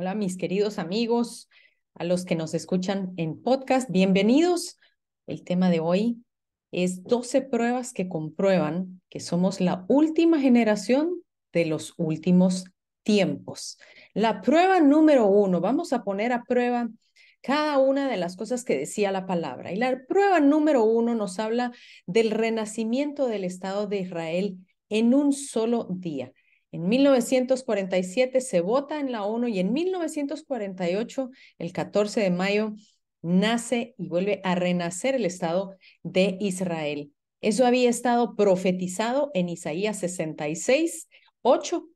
Hola, mis queridos amigos, a los que nos escuchan en podcast, bienvenidos. El tema de hoy es 12 pruebas que comprueban que somos la última generación de los últimos tiempos. La prueba número uno, vamos a poner a prueba cada una de las cosas que decía la palabra. Y la prueba número uno nos habla del renacimiento del Estado de Israel en un solo día. En 1947 se vota en la ONU y en 1948, el 14 de mayo, nace y vuelve a renacer el Estado de Israel. Eso había estado profetizado en Isaías 66, 8,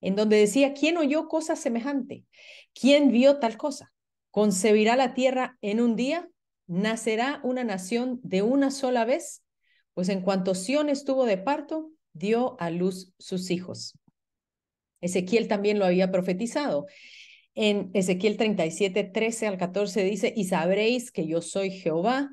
en donde decía, ¿quién oyó cosa semejante? ¿Quién vio tal cosa? ¿Concebirá la tierra en un día? ¿Nacerá una nación de una sola vez? Pues en cuanto Sión estuvo de parto, dio a luz sus hijos. Ezequiel también lo había profetizado. En Ezequiel 37, 13 al 14 dice, y sabréis que yo soy Jehová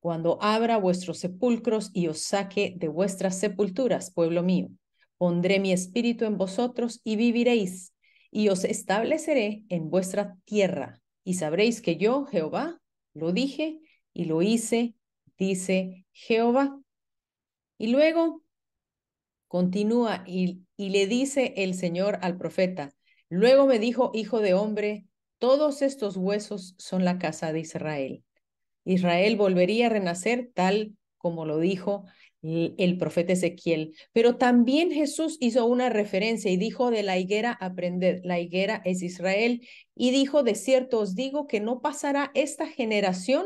cuando abra vuestros sepulcros y os saque de vuestras sepulturas, pueblo mío. Pondré mi espíritu en vosotros y viviréis, y os estableceré en vuestra tierra y sabréis que yo, Jehová, lo dije y lo hice, dice Jehová. Y luego continúa y, y le dice el Señor al profeta, luego me dijo, hijo de hombre, todos estos huesos son la casa de Israel. Israel volvería a renacer tal como lo dijo el profeta Ezequiel. Pero también Jesús hizo una referencia y dijo de la higuera aprender, la higuera es Israel, y dijo, de cierto os digo que no pasará esta generación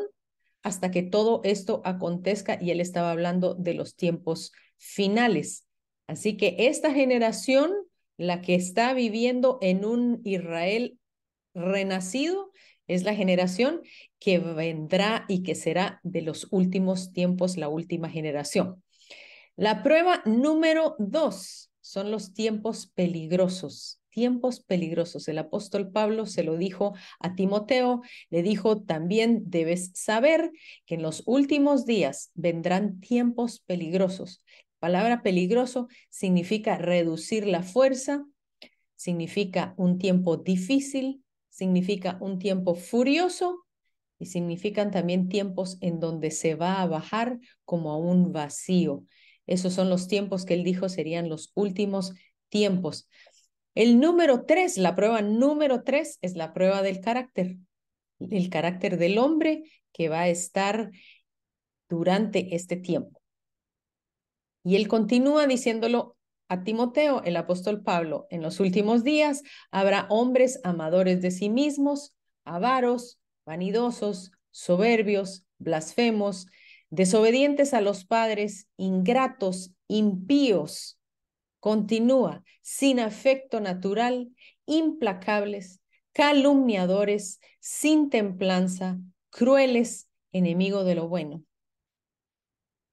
hasta que todo esto acontezca, y él estaba hablando de los tiempos finales. Así que esta generación, la que está viviendo en un Israel renacido, es la generación que vendrá y que será de los últimos tiempos, la última generación. La prueba número dos son los tiempos peligrosos. Tiempos peligrosos. El apóstol Pablo se lo dijo a Timoteo, le dijo, también debes saber que en los últimos días vendrán tiempos peligrosos. La palabra peligroso significa reducir la fuerza, significa un tiempo difícil, significa un tiempo furioso y significan también tiempos en donde se va a bajar como a un vacío. Esos son los tiempos que él dijo serían los últimos tiempos. El número tres, la prueba número tres es la prueba del carácter, el carácter del hombre que va a estar durante este tiempo. Y él continúa diciéndolo a Timoteo, el apóstol Pablo, en los últimos días habrá hombres amadores de sí mismos, avaros, vanidosos, soberbios, blasfemos, desobedientes a los padres, ingratos, impíos. Continúa, sin afecto natural, implacables, calumniadores, sin templanza, crueles, enemigo de lo bueno.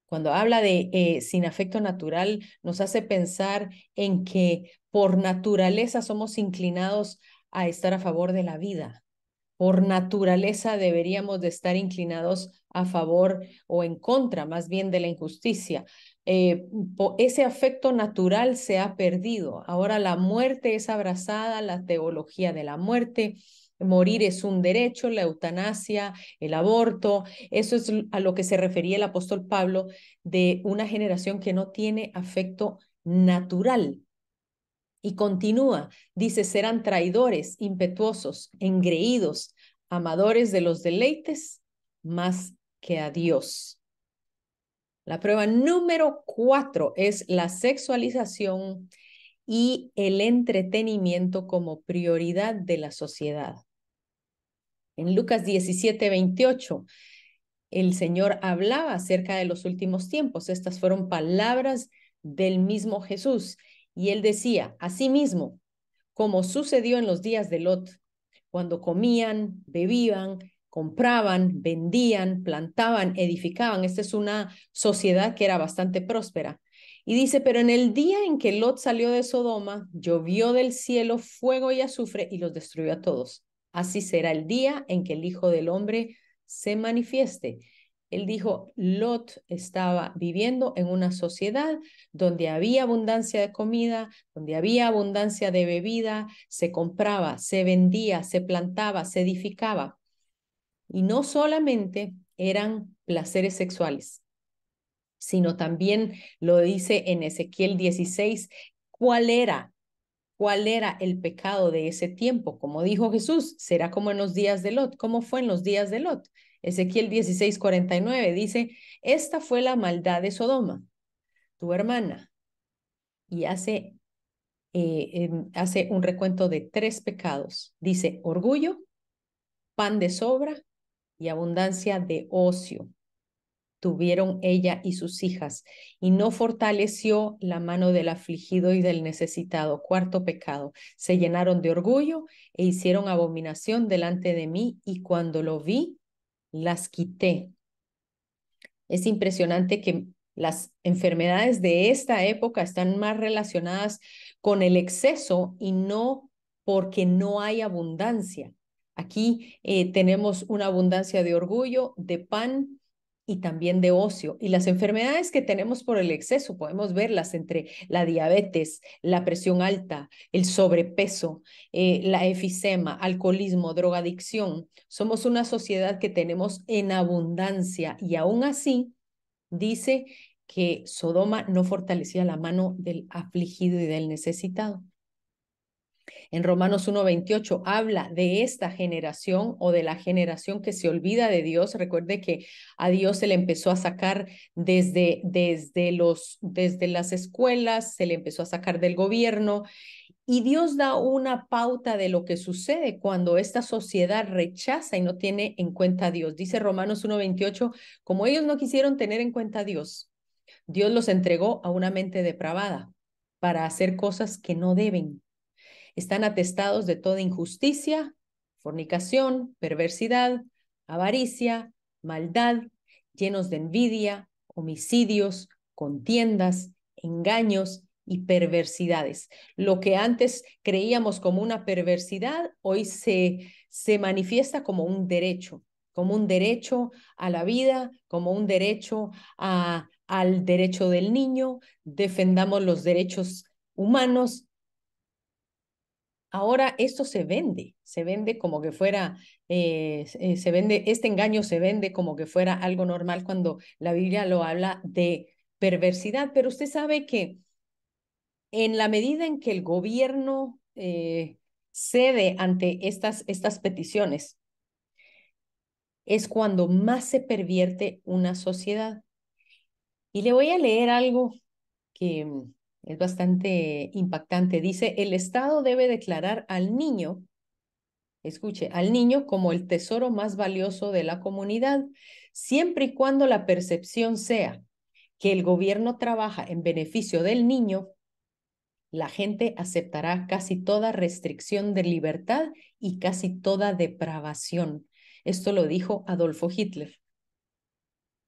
Cuando habla de eh, sin afecto natural, nos hace pensar en que por naturaleza somos inclinados a estar a favor de la vida. Por naturaleza deberíamos de estar inclinados a favor o en contra más bien de la injusticia. Eh, ese afecto natural se ha perdido. Ahora la muerte es abrazada, la teología de la muerte, Morir es un derecho, la eutanasia, el aborto. Eso es a lo que se refería el apóstol Pablo de una generación que no tiene afecto natural. Y continúa, dice, serán traidores, impetuosos, engreídos, amadores de los deleites más que a Dios. La prueba número cuatro es la sexualización y el entretenimiento como prioridad de la sociedad. En Lucas 17, 28, el Señor hablaba acerca de los últimos tiempos. Estas fueron palabras del mismo Jesús. Y él decía, asimismo, como sucedió en los días de Lot, cuando comían, bebían, compraban, vendían, plantaban, edificaban. Esta es una sociedad que era bastante próspera. Y dice, pero en el día en que Lot salió de Sodoma, llovió del cielo fuego y azufre y los destruyó a todos. Así será el día en que el Hijo del Hombre se manifieste. Él dijo, Lot estaba viviendo en una sociedad donde había abundancia de comida, donde había abundancia de bebida, se compraba, se vendía, se plantaba, se edificaba. Y no solamente eran placeres sexuales, sino también lo dice en Ezequiel 16, cuál era, cuál era el pecado de ese tiempo. Como dijo Jesús, será como en los días de Lot. ¿Cómo fue en los días de Lot? Ezequiel 16, 49 dice, esta fue la maldad de Sodoma, tu hermana. Y hace, eh, hace un recuento de tres pecados. Dice orgullo, pan de sobra y abundancia de ocio tuvieron ella y sus hijas, y no fortaleció la mano del afligido y del necesitado. Cuarto pecado, se llenaron de orgullo e hicieron abominación delante de mí, y cuando lo vi, las quité. Es impresionante que las enfermedades de esta época están más relacionadas con el exceso y no porque no hay abundancia. Aquí eh, tenemos una abundancia de orgullo, de pan y también de ocio. Y las enfermedades que tenemos por el exceso, podemos verlas entre la diabetes, la presión alta, el sobrepeso, eh, la efisema, alcoholismo, drogadicción. Somos una sociedad que tenemos en abundancia y aún así dice que Sodoma no fortalecía la mano del afligido y del necesitado. En Romanos 1.28 habla de esta generación o de la generación que se olvida de Dios. Recuerde que a Dios se le empezó a sacar desde, desde, los, desde las escuelas, se le empezó a sacar del gobierno. Y Dios da una pauta de lo que sucede cuando esta sociedad rechaza y no tiene en cuenta a Dios. Dice Romanos 1.28, como ellos no quisieron tener en cuenta a Dios, Dios los entregó a una mente depravada para hacer cosas que no deben están atestados de toda injusticia, fornicación, perversidad, avaricia, maldad, llenos de envidia, homicidios, contiendas, engaños y perversidades. Lo que antes creíamos como una perversidad, hoy se, se manifiesta como un derecho, como un derecho a la vida, como un derecho a, al derecho del niño, defendamos los derechos humanos, Ahora esto se vende, se vende como que fuera, eh, eh, se vende, este engaño se vende como que fuera algo normal cuando la Biblia lo habla de perversidad, pero usted sabe que en la medida en que el gobierno eh, cede ante estas, estas peticiones, es cuando más se pervierte una sociedad. Y le voy a leer algo que es bastante impactante. Dice, el Estado debe declarar al niño, escuche, al niño como el tesoro más valioso de la comunidad, siempre y cuando la percepción sea que el gobierno trabaja en beneficio del niño, la gente aceptará casi toda restricción de libertad y casi toda depravación. Esto lo dijo Adolfo Hitler.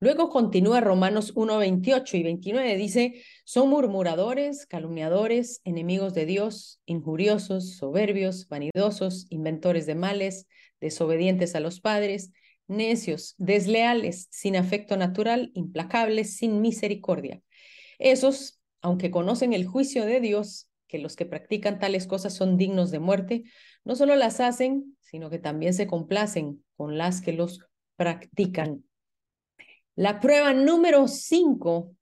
Luego continúa Romanos 1, 28 y 29. Dice, son murmuradores, calumniadores, enemigos de Dios, injuriosos, soberbios, vanidosos, inventores de males, desobedientes a los padres, necios, desleales, sin afecto natural, implacables, sin misericordia. Esos, aunque conocen el juicio de Dios, que los que practican tales cosas son dignos de muerte, no solo las hacen, sino que también se complacen con las que los practican. La prueba número cinco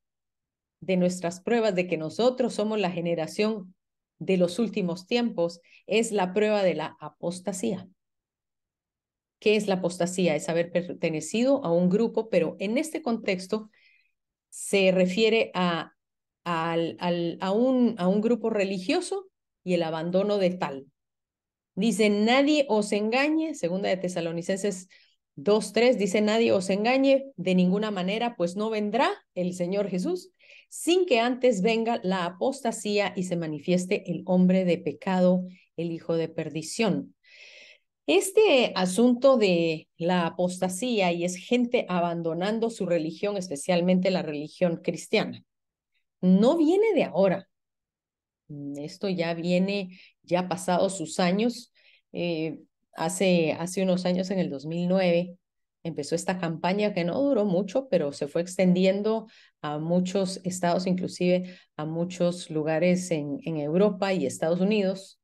de nuestras pruebas de que nosotros somos la generación de los últimos tiempos es la prueba de la apostasía. ¿Qué es la apostasía? Es haber pertenecido a un grupo, pero en este contexto se refiere a, a, un, a un grupo religioso y el abandono de tal. Dice, nadie os engañe, segunda de Tesalonicenses 2.3 dice, nadie os engañe de ninguna manera, pues no vendrá el Señor Jesús sin que antes venga la apostasía y se manifieste el hombre de pecado, el hijo de perdición. Este asunto de la apostasía y es gente abandonando su religión, especialmente la religión cristiana, no viene de ahora. Esto ya viene, ya pasados sus años. Eh, hace, hace unos años, en el 2009, empezó esta campaña que no duró mucho, pero se fue extendiendo a muchos estados, inclusive a muchos lugares en, en Europa y Estados Unidos.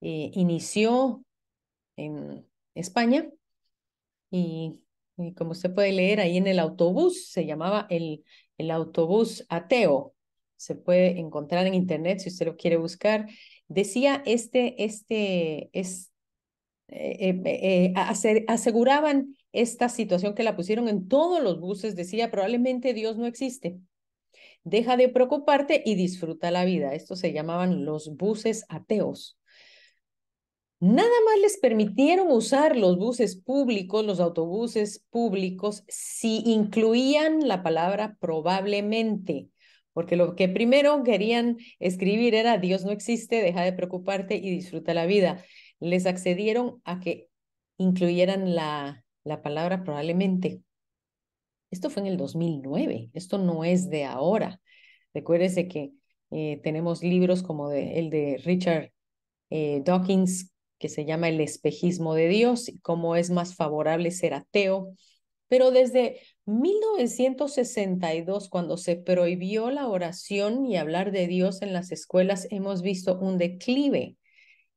Eh, inició en España y, como usted puede leer ahí en el autobús, se llamaba el, el autobús ateo. Se puede encontrar en internet si usted lo quiere buscar. Decía este, este, es, eh, eh, aseguraban esta situación que la pusieron en todos los buses, decía probablemente Dios no existe. Deja de preocuparte y disfruta la vida. Estos se llamaban los buses ateos. Nada más les permitieron usar los buses públicos, los autobuses públicos, si incluían la palabra probablemente, porque lo que primero querían escribir era Dios no existe, deja de preocuparte y disfruta la vida. Les accedieron a que incluyeran la, la palabra probablemente. Esto fue en el 2009, esto no es de ahora. Recuérdese que eh, tenemos libros como de, el de Richard eh, Dawkins que se llama El espejismo de Dios y cómo es más favorable ser ateo. Pero desde 1962, cuando se prohibió la oración y hablar de Dios en las escuelas, hemos visto un declive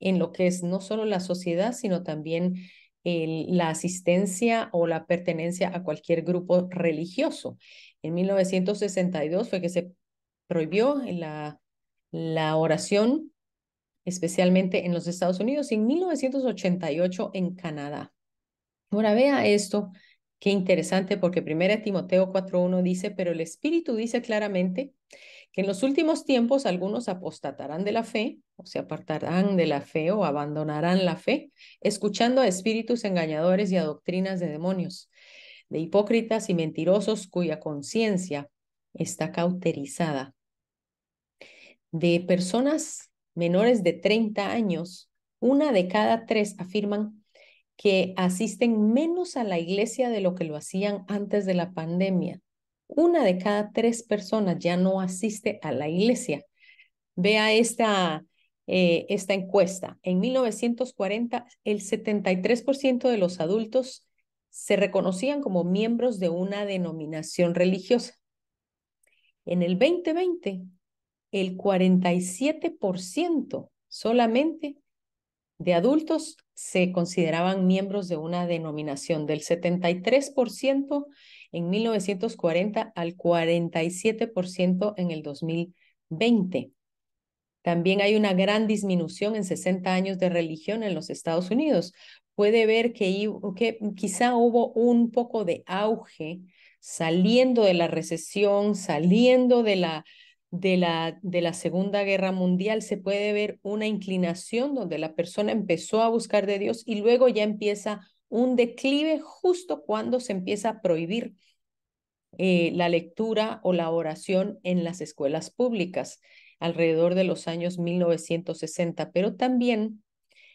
en lo que es no solo la sociedad, sino también la asistencia o la pertenencia a cualquier grupo religioso. En 1962 fue que se prohibió la, la oración especialmente en los Estados Unidos, y en 1988 en Canadá. Ahora vea esto, qué interesante, porque 1 Timoteo 4.1 dice, pero el Espíritu dice claramente que en los últimos tiempos algunos apostatarán de la fe, o se apartarán de la fe o abandonarán la fe, escuchando a espíritus engañadores y a doctrinas de demonios, de hipócritas y mentirosos cuya conciencia está cauterizada, de personas menores de 30 años, una de cada tres afirman que asisten menos a la iglesia de lo que lo hacían antes de la pandemia. Una de cada tres personas ya no asiste a la iglesia. Vea esta, eh, esta encuesta. En 1940, el 73% de los adultos se reconocían como miembros de una denominación religiosa. En el 2020, el 47% solamente de adultos se consideraban miembros de una denominación, del 73% en 1940 al 47% en el 2020. También hay una gran disminución en 60 años de religión en los Estados Unidos. Puede ver que, que quizá hubo un poco de auge saliendo de la recesión, saliendo de la de la, de la Segunda Guerra Mundial se puede ver una inclinación donde la persona empezó a buscar de Dios y luego ya empieza un declive justo cuando se empieza a prohibir eh, la lectura o la oración en las escuelas públicas alrededor de los años 1960, pero también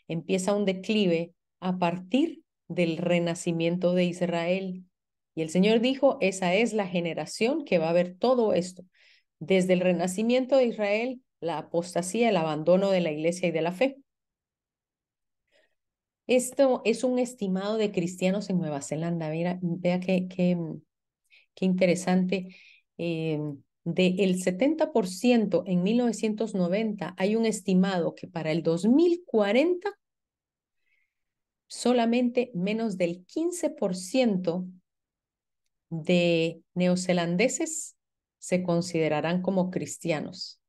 empieza un declive a partir del renacimiento de Israel. Y el Señor dijo, esa es la generación que va a ver todo esto desde el renacimiento de Israel, la apostasía, el abandono de la iglesia y de la fe. Esto es un estimado de cristianos en Nueva Zelanda. Mira, vea qué, qué, qué interesante. Eh, del 70% en 1990, hay un estimado que para el 2040 solamente menos del 15% de neozelandeses se considerarán como cristianos.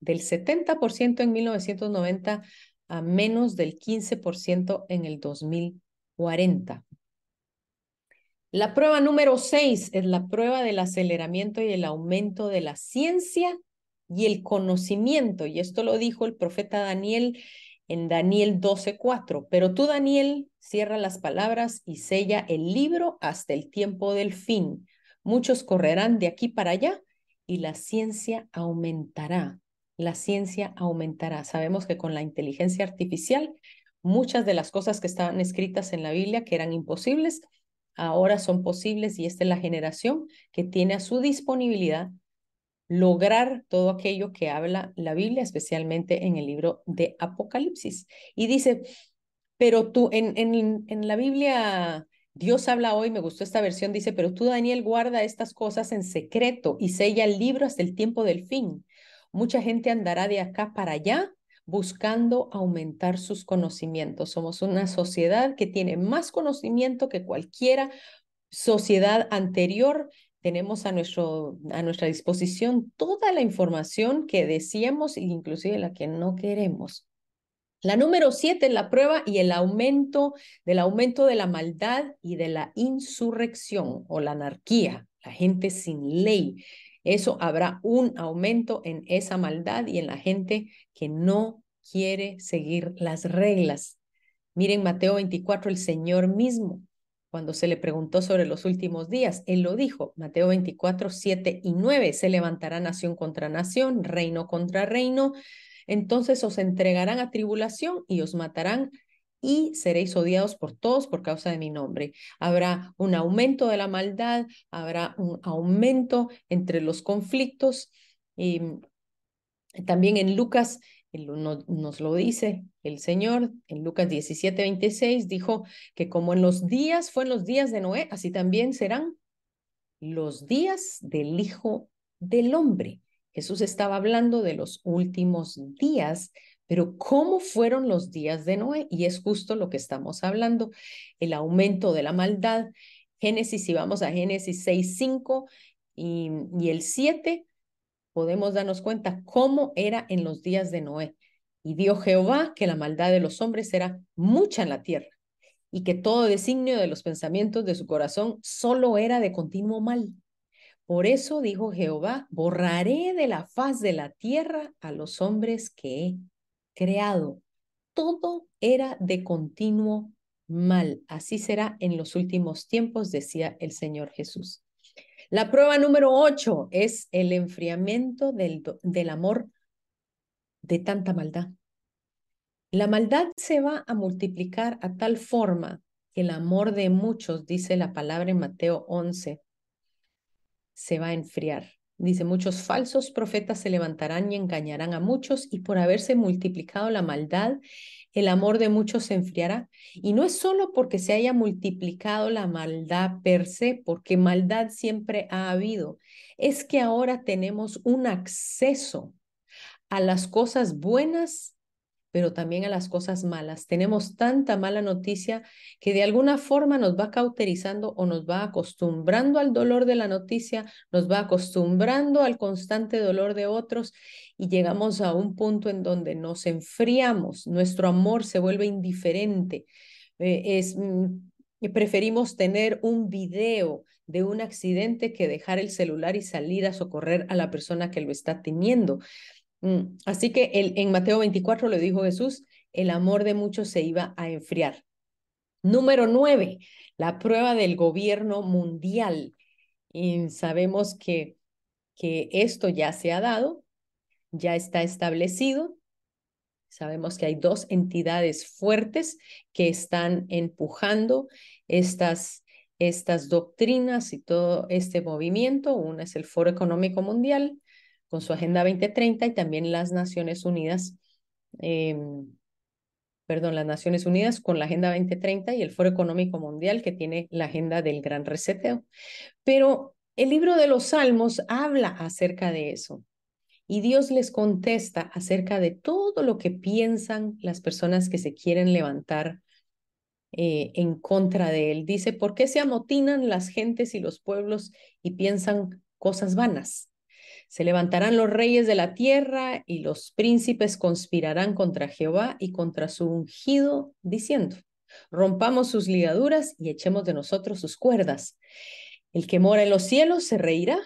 Del 70% en 1990 a menos del 15% en el 2040. La prueba número 6 es la prueba del aceleramiento y el aumento de la ciencia y el conocimiento. Y esto lo dijo el profeta Daniel en Daniel 12:4. Pero tú, Daniel, cierra las palabras y sella el libro hasta el tiempo del fin. Muchos correrán de aquí para allá y la ciencia aumentará. La ciencia aumentará. Sabemos que con la inteligencia artificial, muchas de las cosas que estaban escritas en la Biblia que eran imposibles, ahora son posibles y esta es la generación que tiene a su disponibilidad lograr todo aquello que habla la Biblia, especialmente en el libro de Apocalipsis. Y dice, pero tú en, en, en la Biblia Dios habla hoy, me gustó esta versión, dice, pero tú, Daniel, guarda estas cosas en secreto y sella el libro hasta el tiempo del fin. Mucha gente andará de acá para allá buscando aumentar sus conocimientos. Somos una sociedad que tiene más conocimiento que cualquiera sociedad anterior. Tenemos a, nuestro, a nuestra disposición toda la información que deseamos e inclusive la que no queremos. La número siete es la prueba y el aumento del aumento de la maldad y de la insurrección o la anarquía, la gente sin ley. Eso habrá un aumento en esa maldad y en la gente que no quiere seguir las reglas. Miren Mateo 24, el Señor mismo, cuando se le preguntó sobre los últimos días, él lo dijo, Mateo 24, 7 y 9, se levantará nación contra nación, reino contra reino, entonces os entregarán a tribulación y os matarán y seréis odiados por todos por causa de mi nombre. Habrá un aumento de la maldad, habrá un aumento entre los conflictos. Y también en Lucas nos lo dice el Señor, en Lucas 17, 26, dijo que como en los días, fue en los días de Noé, así también serán los días del Hijo del Hombre. Jesús estaba hablando de los últimos días, pero ¿cómo fueron los días de Noé? Y es justo lo que estamos hablando, el aumento de la maldad. Génesis, si vamos a Génesis 6, 5 y, y el 7, podemos darnos cuenta cómo era en los días de Noé. Y dio Jehová que la maldad de los hombres era mucha en la tierra y que todo designio de los pensamientos de su corazón solo era de continuo mal. Por eso dijo Jehová, borraré de la faz de la tierra a los hombres que he creado. Todo era de continuo mal. Así será en los últimos tiempos, decía el Señor Jesús. La prueba número ocho es el enfriamiento del, del amor de tanta maldad. La maldad se va a multiplicar a tal forma que el amor de muchos, dice la palabra en Mateo 11, se va a enfriar. Dice, muchos falsos profetas se levantarán y engañarán a muchos y por haberse multiplicado la maldad, el amor de muchos se enfriará. Y no es solo porque se haya multiplicado la maldad per se, porque maldad siempre ha habido, es que ahora tenemos un acceso a las cosas buenas pero también a las cosas malas. Tenemos tanta mala noticia que de alguna forma nos va cauterizando o nos va acostumbrando al dolor de la noticia, nos va acostumbrando al constante dolor de otros y llegamos a un punto en donde nos enfriamos, nuestro amor se vuelve indiferente. Eh, es, mm, preferimos tener un video de un accidente que dejar el celular y salir a socorrer a la persona que lo está teniendo. Mm, así que en Mateo 24 le dijo Jesús, el amor de muchos se iba a enfriar. Número nueve, la prueba del gobierno mundial. Y sabemos que, que esto ya se ha dado, ya está establecido. Sabemos que hay dos entidades fuertes que están empujando estas, estas doctrinas y todo este movimiento. Una es el Foro Económico Mundial con su Agenda 2030 y también las Naciones Unidas, em, perdón, las Naciones Unidas con la Agenda 2030 y el Foro Económico Mundial que tiene la Agenda del Gran Reseteo. Pero el libro de los Salmos habla acerca de eso. Y Dios les contesta acerca de todo lo que piensan las personas que se quieren levantar eh, en contra de Él. Dice, ¿por qué se amotinan las gentes y los pueblos y piensan cosas vanas? Se levantarán los reyes de la tierra y los príncipes conspirarán contra Jehová y contra su ungido, diciendo, rompamos sus ligaduras y echemos de nosotros sus cuerdas. El que mora en los cielos se reirá,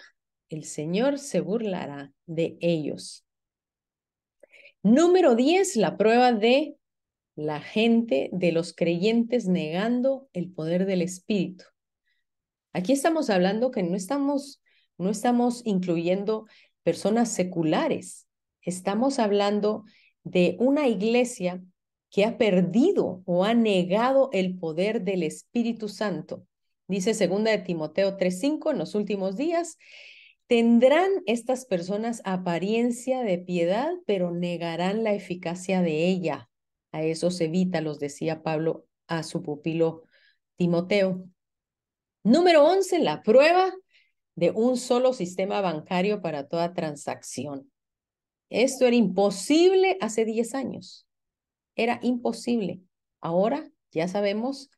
el Señor se burlará de ellos. Número 10, la prueba de la gente, de los creyentes negando el poder del Espíritu. Aquí estamos hablando que no estamos no estamos incluyendo personas seculares, estamos hablando de una iglesia que ha perdido o ha negado el poder del Espíritu Santo. Dice segunda de Timoteo 3:5, en los últimos días tendrán estas personas apariencia de piedad, pero negarán la eficacia de ella. A eso se evita, los decía Pablo a su pupilo Timoteo. Número 11, la prueba de un solo sistema bancario para toda transacción. Esto era imposible hace 10 años. Era imposible. Ahora ya sabemos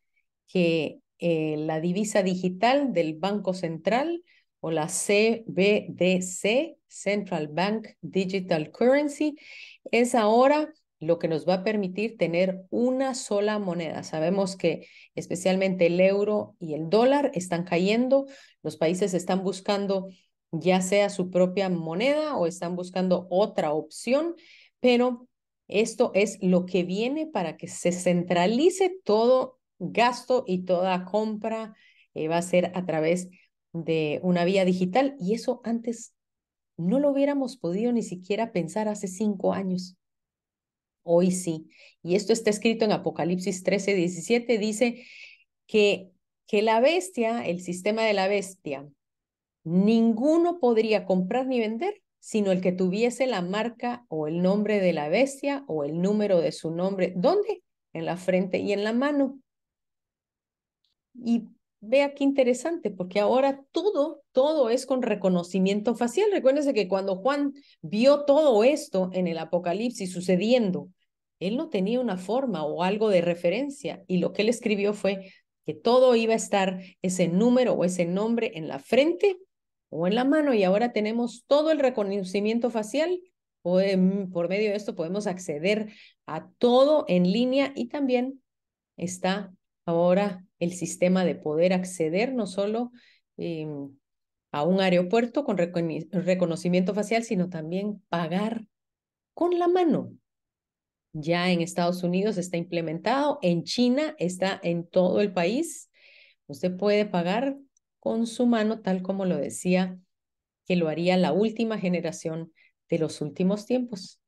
que eh, la divisa digital del Banco Central o la CBDC, Central Bank Digital Currency, es ahora lo que nos va a permitir tener una sola moneda. Sabemos que especialmente el euro y el dólar están cayendo, los países están buscando ya sea su propia moneda o están buscando otra opción, pero esto es lo que viene para que se centralice todo gasto y toda compra eh, va a ser a través de una vía digital y eso antes no lo hubiéramos podido ni siquiera pensar hace cinco años. Hoy sí. Y esto está escrito en Apocalipsis 13, 17. Dice que, que la bestia, el sistema de la bestia, ninguno podría comprar ni vender sino el que tuviese la marca o el nombre de la bestia o el número de su nombre. ¿Dónde? En la frente y en la mano. Y vea qué interesante, porque ahora todo, todo es con reconocimiento facial. Recuérdense que cuando Juan vio todo esto en el Apocalipsis sucediendo, él no tenía una forma o algo de referencia y lo que él escribió fue que todo iba a estar ese número o ese nombre en la frente o en la mano y ahora tenemos todo el reconocimiento facial. Por medio de esto podemos acceder a todo en línea y también está ahora el sistema de poder acceder no solo em, a un aeropuerto con reconocimiento facial, sino también pagar con la mano ya en Estados Unidos está implementado, en China está en todo el país. Usted puede pagar con su mano, tal como lo decía que lo haría la última generación de los últimos tiempos.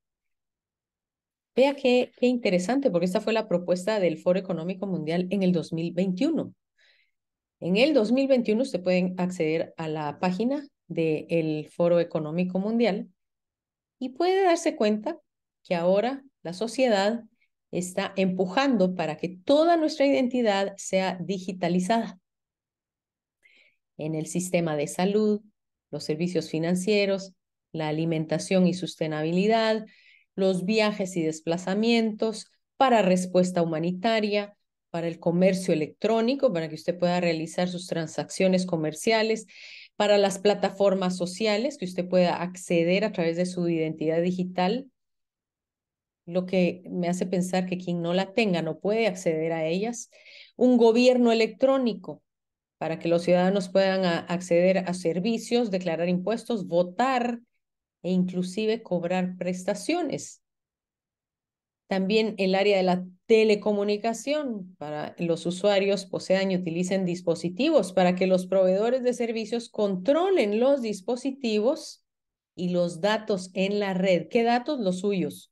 Vea qué, qué interesante, porque esta fue la propuesta del Foro Económico Mundial en el 2021. En el 2021 usted puede acceder a la página del Foro Económico Mundial y puede darse cuenta que ahora la sociedad está empujando para que toda nuestra identidad sea digitalizada. En el sistema de salud, los servicios financieros, la alimentación y sostenibilidad, los viajes y desplazamientos, para respuesta humanitaria, para el comercio electrónico, para que usted pueda realizar sus transacciones comerciales, para las plataformas sociales, que usted pueda acceder a través de su identidad digital lo que me hace pensar que quien no la tenga no puede acceder a ellas. Un gobierno electrónico para que los ciudadanos puedan acceder a servicios, declarar impuestos, votar e inclusive cobrar prestaciones. También el área de la telecomunicación para los usuarios posean y utilicen dispositivos para que los proveedores de servicios controlen los dispositivos y los datos en la red. ¿Qué datos? Los suyos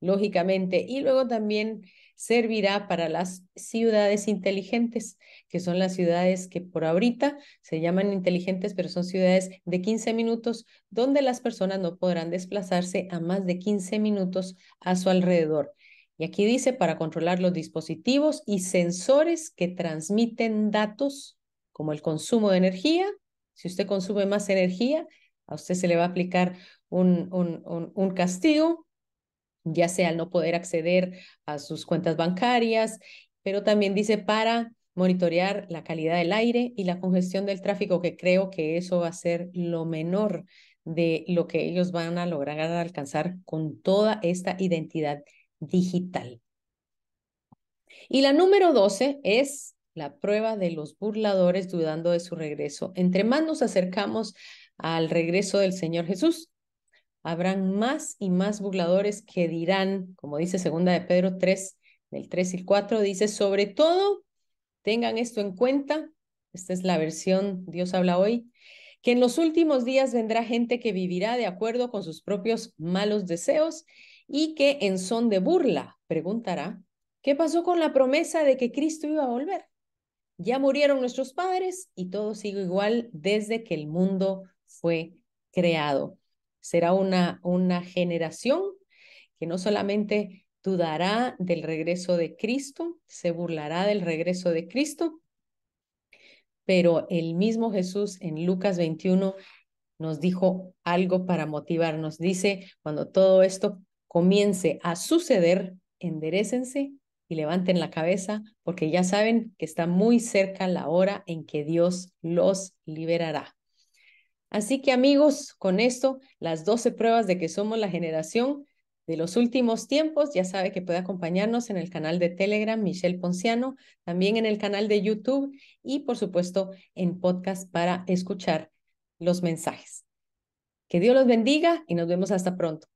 lógicamente, y luego también servirá para las ciudades inteligentes, que son las ciudades que por ahorita se llaman inteligentes, pero son ciudades de 15 minutos donde las personas no podrán desplazarse a más de 15 minutos a su alrededor. Y aquí dice para controlar los dispositivos y sensores que transmiten datos como el consumo de energía. Si usted consume más energía, a usted se le va a aplicar un, un, un castigo ya sea al no poder acceder a sus cuentas bancarias, pero también dice para monitorear la calidad del aire y la congestión del tráfico, que creo que eso va a ser lo menor de lo que ellos van a lograr alcanzar con toda esta identidad digital. Y la número 12 es la prueba de los burladores dudando de su regreso. Entre más nos acercamos al regreso del Señor Jesús, habrán más y más burladores que dirán, como dice segunda de Pedro 3, del 3 y 4, dice, sobre todo, tengan esto en cuenta, esta es la versión Dios habla hoy, que en los últimos días vendrá gente que vivirá de acuerdo con sus propios malos deseos y que en son de burla preguntará, ¿qué pasó con la promesa de que Cristo iba a volver? Ya murieron nuestros padres y todo sigue igual desde que el mundo fue creado será una, una generación que no solamente dudará del regreso de Cristo, se burlará del regreso de Cristo, pero el mismo Jesús en Lucas 21 nos dijo algo para motivarnos. Dice, cuando todo esto comience a suceder, enderecense y levanten la cabeza porque ya saben que está muy cerca la hora en que Dios los liberará. Así que amigos, con esto, las 12 pruebas de que somos la generación de los últimos tiempos, ya sabe que puede acompañarnos en el canal de Telegram, Michelle Ponciano, también en el canal de YouTube y por supuesto en podcast para escuchar los mensajes. Que Dios los bendiga y nos vemos hasta pronto.